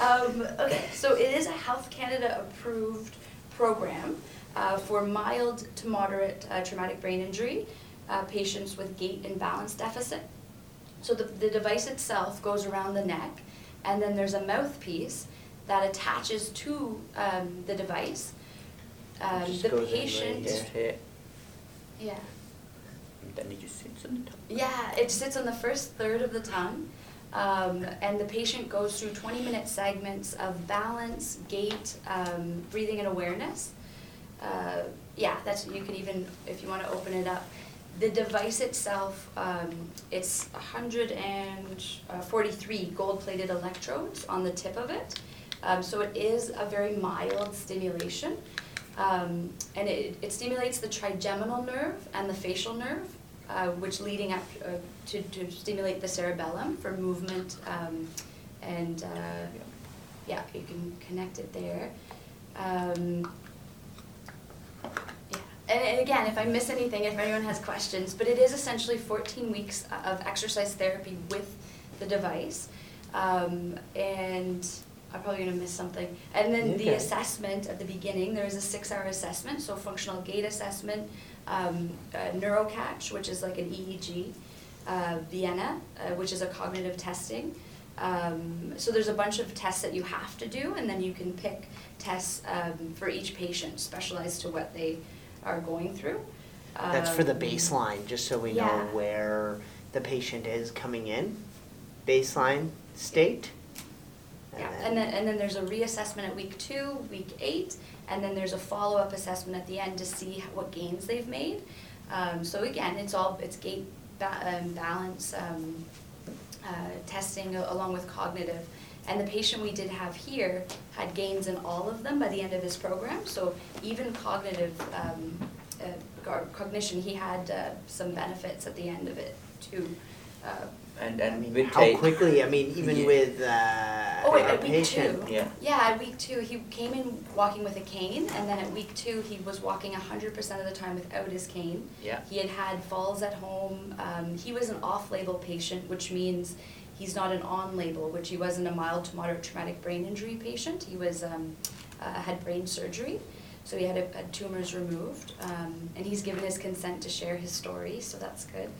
Um, okay, so it is a Health Canada approved program uh, for mild to moderate uh, traumatic brain injury, uh, patients with gait and balance deficit. So the, the device itself goes around the neck, and then there's a mouthpiece that attaches to um, the device. Um, Just the goes in right patient, here, here, yeah, and then it just sits on the top. yeah, it sits on the first third of the tongue. Um, and the patient goes through 20 minute segments of balance, gait, um, breathing, and awareness. Uh, yeah, that's you can even if you want to open it up. The device itself, um, it's 143 gold plated electrodes on the tip of it. Um, so it is a very mild stimulation. Um, and it, it stimulates the trigeminal nerve and the facial nerve, uh, which leading up uh, to, to stimulate the cerebellum for movement. Um, and uh, yeah, you can connect it there. Um, yeah. And, again, if I miss anything, if anyone has questions, but it is essentially 14 weeks of exercise therapy with the device. Um, and I'm probably going to miss something. And then the assessment at the beginning, there is a six hour assessment, so functional gait assessment, um, uh, neurocatch, which is like an EEG, uh, Vienna, uh, which is a cognitive testing. Um, so there's a bunch of tests that you have to do, and then you can pick tests um, for each patient, specialized to what they are going through. That's for the Um, baseline, just so we know where the patient is coming in, baseline state. Yeah, and then, and then there's a reassessment at week two, week eight, and then there's a follow-up assessment at the end to see what gains they've made. Um, so again, it's all, it's gait ba- um, balance, um, uh, testing a- along with cognitive. And the patient we did have here had gains in all of them by the end of his program, so even cognitive, um, uh, gar- cognition, he had, uh, some benefits at the end of it too. Uh, And, I and mean, with how Tate- quickly, I mean, even Yeah. with uh, Oh, wait, a at week patient. two. Yeah. Yeah, at week two, he came in walking with a cane, and then at week two, he was walking hundred percent of the time without his cane. Yeah. He had had falls at home. Um, he was an off-label patient, which means he's not an on-label, which he wasn't a mild to moderate traumatic brain injury patient. He was um, uh, had brain surgery, so he had, a, had tumors removed, um, and he's given his consent to share his story, so that's good.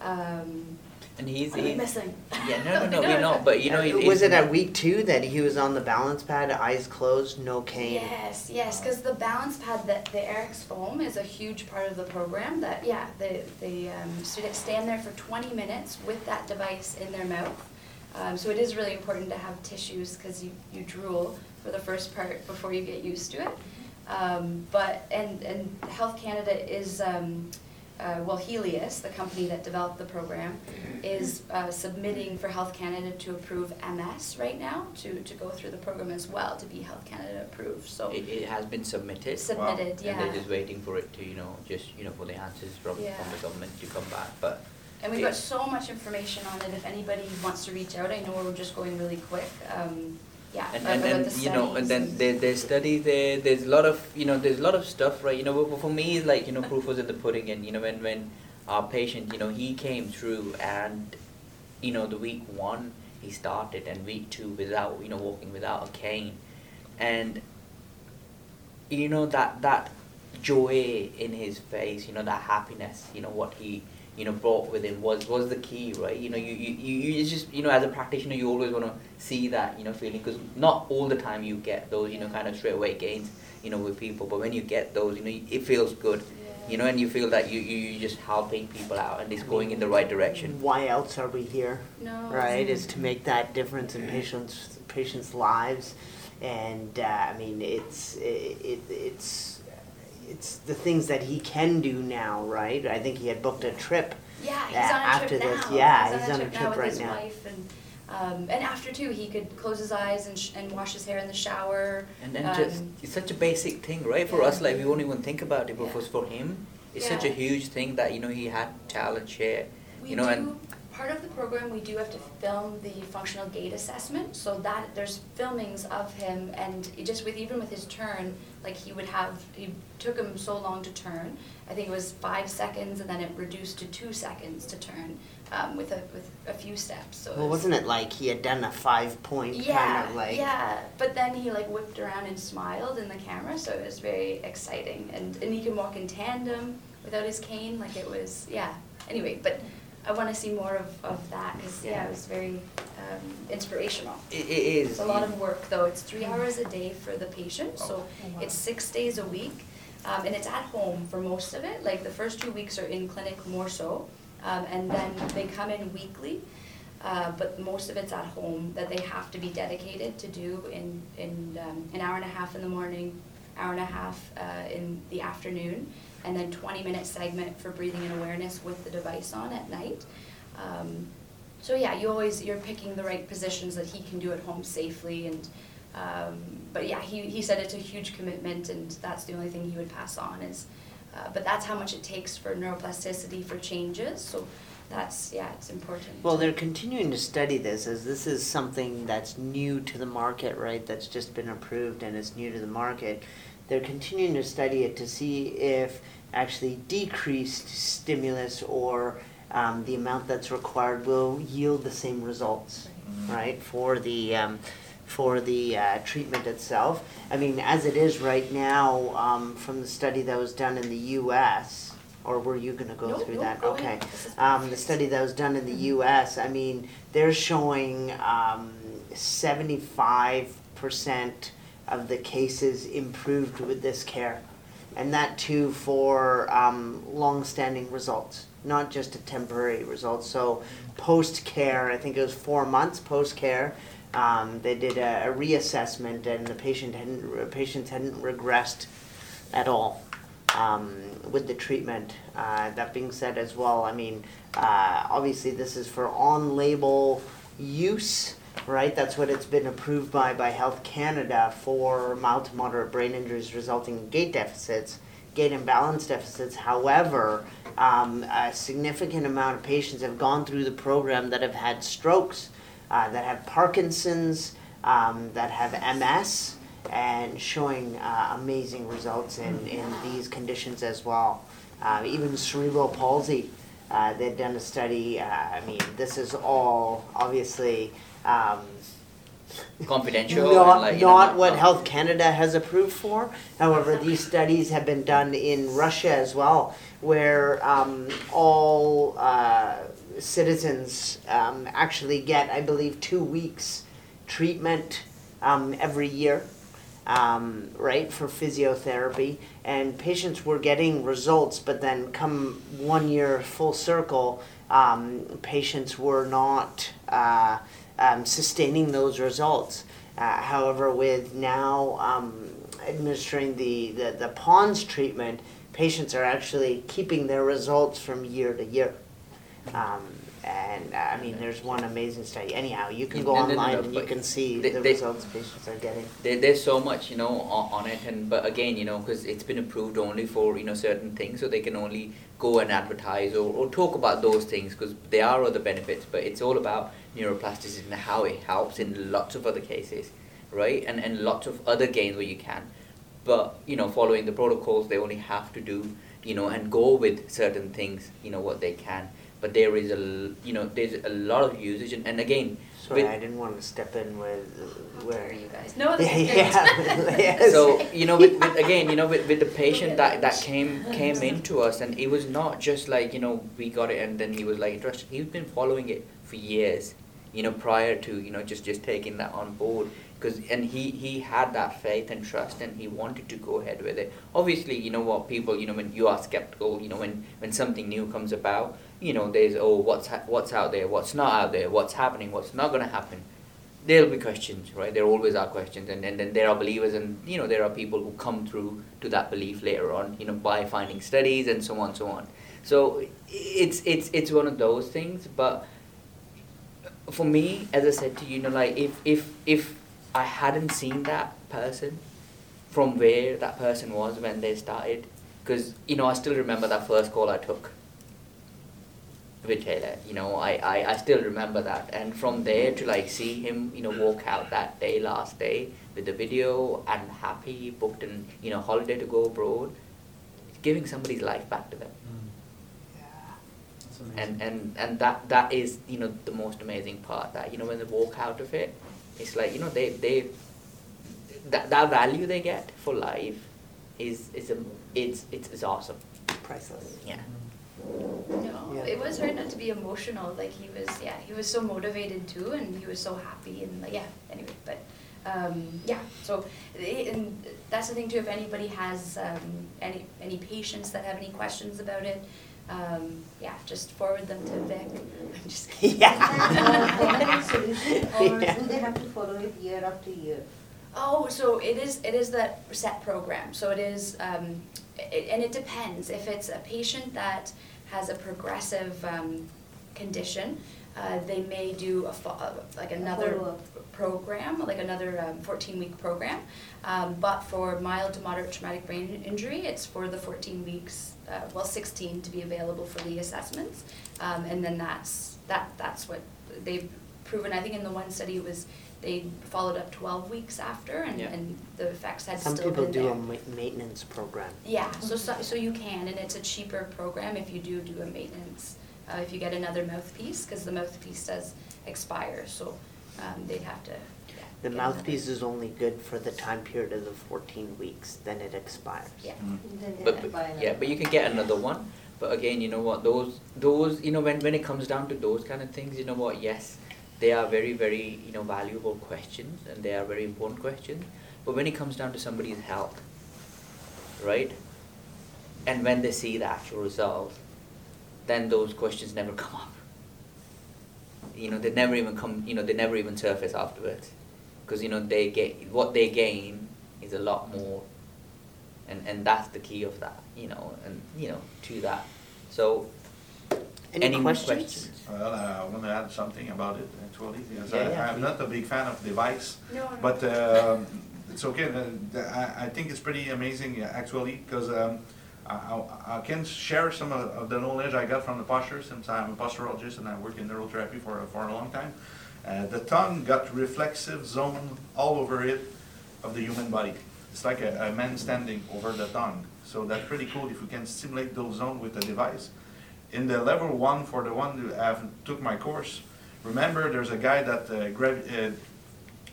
Um, And he's, what am I he's missing? yeah, no, no, no, we're not. But you know, it, was it at week two that he was on the balance pad, eyes closed, no cane? Yes, yes, because the balance pad, that the Airex foam is a huge part of the program. That yeah, the the um, students stand there for 20 minutes with that device in their mouth. Um, so it is really important to have tissues because you, you drool for the first part before you get used to it. Um, but and and Health Canada is um, uh, well Helius, the company that developed the program, is uh, submitting for Health Canada to approve MS right now to, to go through the program as well to be Health Canada approved. So It, it has been submitted. Submitted, And yeah. they're just waiting for it to, you know, just, you know, for the answers from, Yeah. from the government to come back, but. and we've got so much information on it. If anybody wants to reach out, I know we're just going really quick. Um, yeah, And, and, and the you know, and then there, there's studies there, there's a lot of, you know, there's a lot of stuff, right, you know, but for me, it's like, you know, proof was in the pudding, and, you know, when, when our patient, you know, he came through and, you know, the week one, he started, and week two without, you know, walking without a cane, and, you know, that, that joy in his face, you know, that happiness, you know, what he, you know, brought with him was, was the key, right? You know, you, you, you, you just, you know, as a practitioner, you always want to see that, you know, feeling, because not all the time you get those, you know, kind of straight away gains, you know, with people, but when you get those, you know, it feels good, you know, and you feel that you, you, you're just helping people out and it's going in the right direction. Why else are we here? No. Right, is to make that difference in patients' patients' lives, and uh, I mean, it's it, it, it's it's the things that he can do now, right? I think he had booked a trip. Yeah, he's on a after trip this. now. Yeah, he's, on a trip, now with right his now. wife, and um, and after too, he could close his eyes and, sh- and wash his hair in the shower. And then um, just, it's such a basic thing, right? For yeah. us, like, we won't even think about it, but Yeah. for, for him, it's such a huge thing that, you know, he had talent share, we you know, do and part of the program, we do have to film the functional gait assessment, so that, there's filmings of him, and it just with, even with his turn, like he would have, he took him so long to turn, I think it was five seconds, and then it reduced to two seconds to turn, um, with a, with a few steps, so it Well, was- wasn't it like he had done a five point yeah, kind of like? yeah. But then he like whipped around and smiled in the camera, so it was very exciting. And and he can walk in tandem without his cane, like it was yeah. Anyway, but I want to see more of, of that because yeah, it was very um, inspirational. It, it is. It's a lot of work though. It's three hours a day for the patient, so it's six days a week, um, and it's at home for most of it. Like the first two weeks are in clinic more so, um, and then they come in weekly. Uh, but most of it's at home that they have to be dedicated to do in, in um, an hour and a half in the morning, hour and a half uh, in the afternoon, and then 20 minute segment for breathing and awareness with the device on at night. Um, so yeah, you always you're picking the right positions that he can do at home safely, and um, but yeah, he, he said it's a huge commitment, and that's the only thing he would pass on is. Uh, but that's how much it takes for neuroplasticity for changes. So that's yeah, it's important. Well, they're continuing to study this as this is something that's new to the market, right? That's just been approved and it's new to the market. They're continuing to study it to see if actually decreased stimulus or um, the amount that's required will yield the same results, right? For the um, for the uh, treatment itself. I mean, as it is right now, um, from the study that was done in the U.S. Or were you going to go Nope, through nope, that? go okay. ahead. This is Um, the perfect. study that was done in the U.S. I mean, they're showing um, 75% of the cases improved with this care, and that too for um, long-standing results, not just a temporary result. So, post-care, I think it was four months post-care. Um, they did a, a reassessment, and the patient hadn't patients hadn't regressed at all um, with the treatment. Uh, that being said, as well, I mean, uh, obviously this is for on-label use, right? That's what it's been approved by by Health Canada for mild to moderate brain injuries resulting in gait deficits, gait imbalance deficits. However, um, a significant amount of patients have gone through the program that have had strokes, uh, that have Parkinson's, um, that have MS and showing uh, amazing results in, in these conditions as well. Uh, even cerebral palsy, uh, they've done a study. Uh, I mean, this is all obviously um, confidential. not, and like, you know, not what not- Health Canada has approved for. However, these studies have been done in Russia as well, where um, all uh, citizens um, actually get, I believe, two weeks treatment um, every year. Um, right for physiotherapy, and patients were getting results, but then come one year full circle, um, patients were not uh, um, sustaining those results. Uh, however, with now um, administering the, the, the PONS treatment, patients are actually keeping their results from year to year. And uh, I mean, there's one amazing study. Anyhow, you can go No, no, no, online no, and you but can see they- the they- results patients are getting. there, there's so much you know on, on it. And but again you know because it's been approved only for you know certain things. So they can only go and advertise or, or talk about those things because there are other benefits. But it's all about neuroplasticity and how it helps in lots of other cases right? And and lots of other gains where you can. But you know following the protocols they only have to do you know and go with certain things you know what they can but there is a l- you know there's a lot of usage and, and again Sorry, with- I didn't want to step in with where dare you guys? No, Yeah, yeah, yes. so you know with, with again you know with, with the patient that, that. came came into us and it was not just like you know we got it and then he was like interested. He's been following it for years you know prior to you know just just taking that on board. Because and he he had that faith and trust and he wanted to go ahead with it. Obviously you know what people you know when you are skeptical you know when when something new comes about you know there's oh what's ha- what's out there what's not out there what's happening what's not going to happen there'll be questions, right? There always are questions, and, then there are believers, and you know there are people who come through to that belief later on, you know, by finding studies and so on, so on. So it's it's it's one of those things. But for me, as I said to you, you know, like if if if I hadn't seen that person from where that person was when they started, because you know I still remember that first call I took with Taylor. You know, I, I, I still remember that. And from there to like see him, you know, walk out that day, last day, with the video and happy, booked an, you know, holiday to go abroad, giving somebody's life back to them. Mm. That's amazing. And, and, and that, that is, you know, the most amazing part that, you know, when they walk out of it, it's like, you know, they, they, that, that value they get for life is, is, a, it's, it's, it's awesome. Priceless. Yeah. Mm. No, Yeah. it was hard not to be emotional. Like he was, yeah, he was so motivated too, and he was so happy, and like, yeah. Anyway, but um, yeah. So, eh, and that's the thing too. If anybody has um, any any patients that have any questions about it, um, yeah, just forward them to Vic. I'm just kidding. Yeah. permanent solution, or Yeah. do they have to follow it year after year? Oh, so it is, it is that set program, so it is, um, it, and it depends, if it's a patient that has a progressive, um, condition, uh, they may do a fo- uh, like another program, like another, um, fourteen-week program. Um, but for mild to moderate traumatic brain injury, it's for the fourteen weeks, uh, well, sixteen to be available for the assessments. Um, and then that's, that, that's what they've proven, I think in the one study it was, they followed up twelve weeks after and, Yeah. and the effects had Some still people been do there. a ma- maintenance program. Yeah, so, so, so you can, and it's a cheaper program if you do do a maintenance, uh, if you get another mouthpiece, cause the mouthpiece does expire, so, um, they'd have to, yeah. The get another- mouthpiece is only good for the time period of the fourteen weeks, then it expires. Yeah. Then they But, but- buy yeah, another. but you can get another one. But again, you know what? Those, those, you know, when, when it comes down to those kind of things, you know what? Yes, they are very, very, you know, valuable questions, and they are very important questions. But when it comes down to somebody's health, right? And when they see the actual result, then those questions never come up. You know, they never even come. You know, they never even surface afterwards, because you know they get what they gain is a lot more and and that's the key of that you know and you know to that so Any more questions? Well, uh, I want to add something about it actually, because Yeah, I, yeah, I'm not a big fan of device, No, no. but um, it's okay. uh, the- I, I think it's pretty amazing uh, actually, because um, I, I, I can share some of, of the knowledge I got from the posture since I'm a posturologist and I work in neurotherapy for, for a long time. Uh, the tongue got reflexive zone all over it of the human body. It's like a, a man standing over the tongue. So that's pretty cool if we can stimulate those zones with a device. In the level one, for the one who have took my course, remember there's a guy that uh, uh,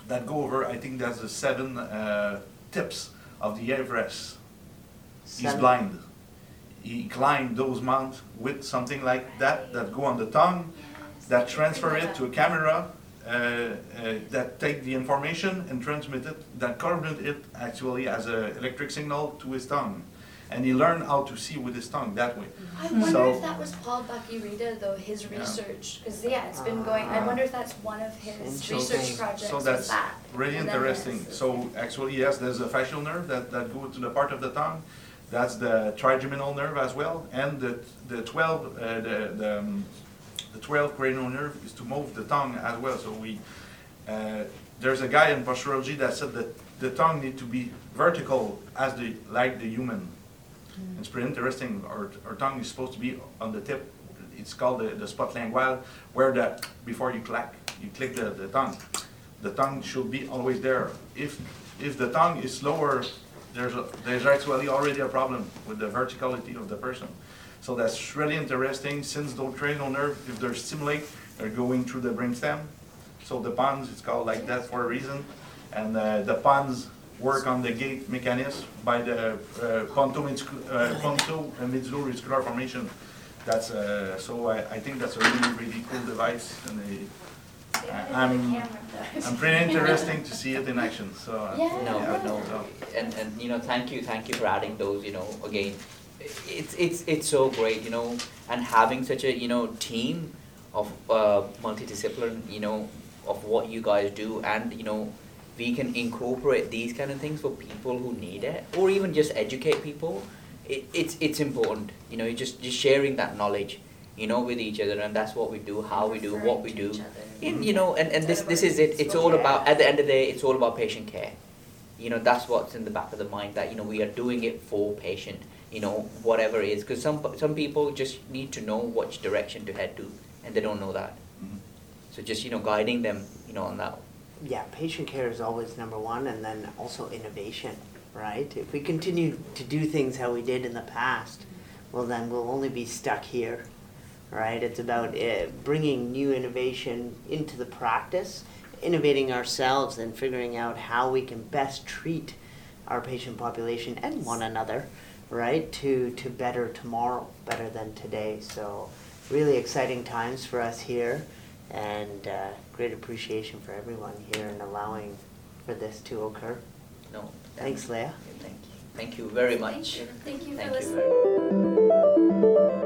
that go over. I think that's the seven uh, tips of the Everest. He's blind. He climbed those mounts with something like that that go on the tongue, that transfer it to a camera, uh, uh, that take the information and transmit it, that coordinate it actually as an electric signal to his tongue. And he learned how to see with his tongue that way. I wonder So- if that was Paul Bucky though, his Yeah. research, cause yeah, it's been going, I wonder if that's one of his Interesting. research projects So that's that. really interesting. this. So actually, yes, there's a facial nerve that, that go to the part of the tongue. That's the trigeminal nerve as well, and the, the twelve, uh, the, the, um, the twelve cranial nerve is to move the tongue as well. So we, uh, there's a guy in posturology that said that the tongue need to be vertical as the, like the human. It's pretty interesting. Our, our tongue is supposed to be on the tip. It's called the, the spot lingual, where the, before you clack, you click the, the tongue. The tongue should be always there. If, if the tongue is lower, there's, a, there's actually already a problem with the verticality of the person. So that's really interesting, since those cranial nerve, if they're stimulated, they're going through the brainstem. So the pons, it's called like that for a reason. And uh, the pons work on the gait mechanism by the uh, pontomuscu- uh, pontomidullomuscular formation. That's, uh, so I, I think that's a really, really cool device and a, Yeah, the I'm- camera. I'm pretty interesting to see it in action, so. uh, Yeah. no yeah, but no so- and and you know thank you thank you for adding those you know again it's it's it's so great you know and having such a you know team of uh, multidiscipline you know of what you guys do and you know we can incorporate these kind of things for people who need it or even just educate people it, it's it's important you know just just sharing that knowledge you know with each other and that's what we do how we do what we do to each other. and, you know and, and this this is it it's all about at the end of the day it's all about patient care you know that's what's in the back of the mind that you know we are doing it for patient you know, whatever it is. Because some, some people just need to know which direction to head to, and they don't know that. Mhm. So just, you know, guiding them, you know, on that. Yeah, patient care is always number one, and then also innovation, right? If we continue to do things how we did in the past, well, then we'll only be stuck here, right? It's about uh, bringing new innovation into the practice, innovating ourselves, and figuring out how we can best treat our patient population and one another, right? To to better tomorrow, better than today. So, really exciting times for us here and uh, great appreciation for everyone here and allowing for this to occur. No. Thanks, Leah. Thank you. Thank you very much. Thank you, thank you for Thank you listening. very-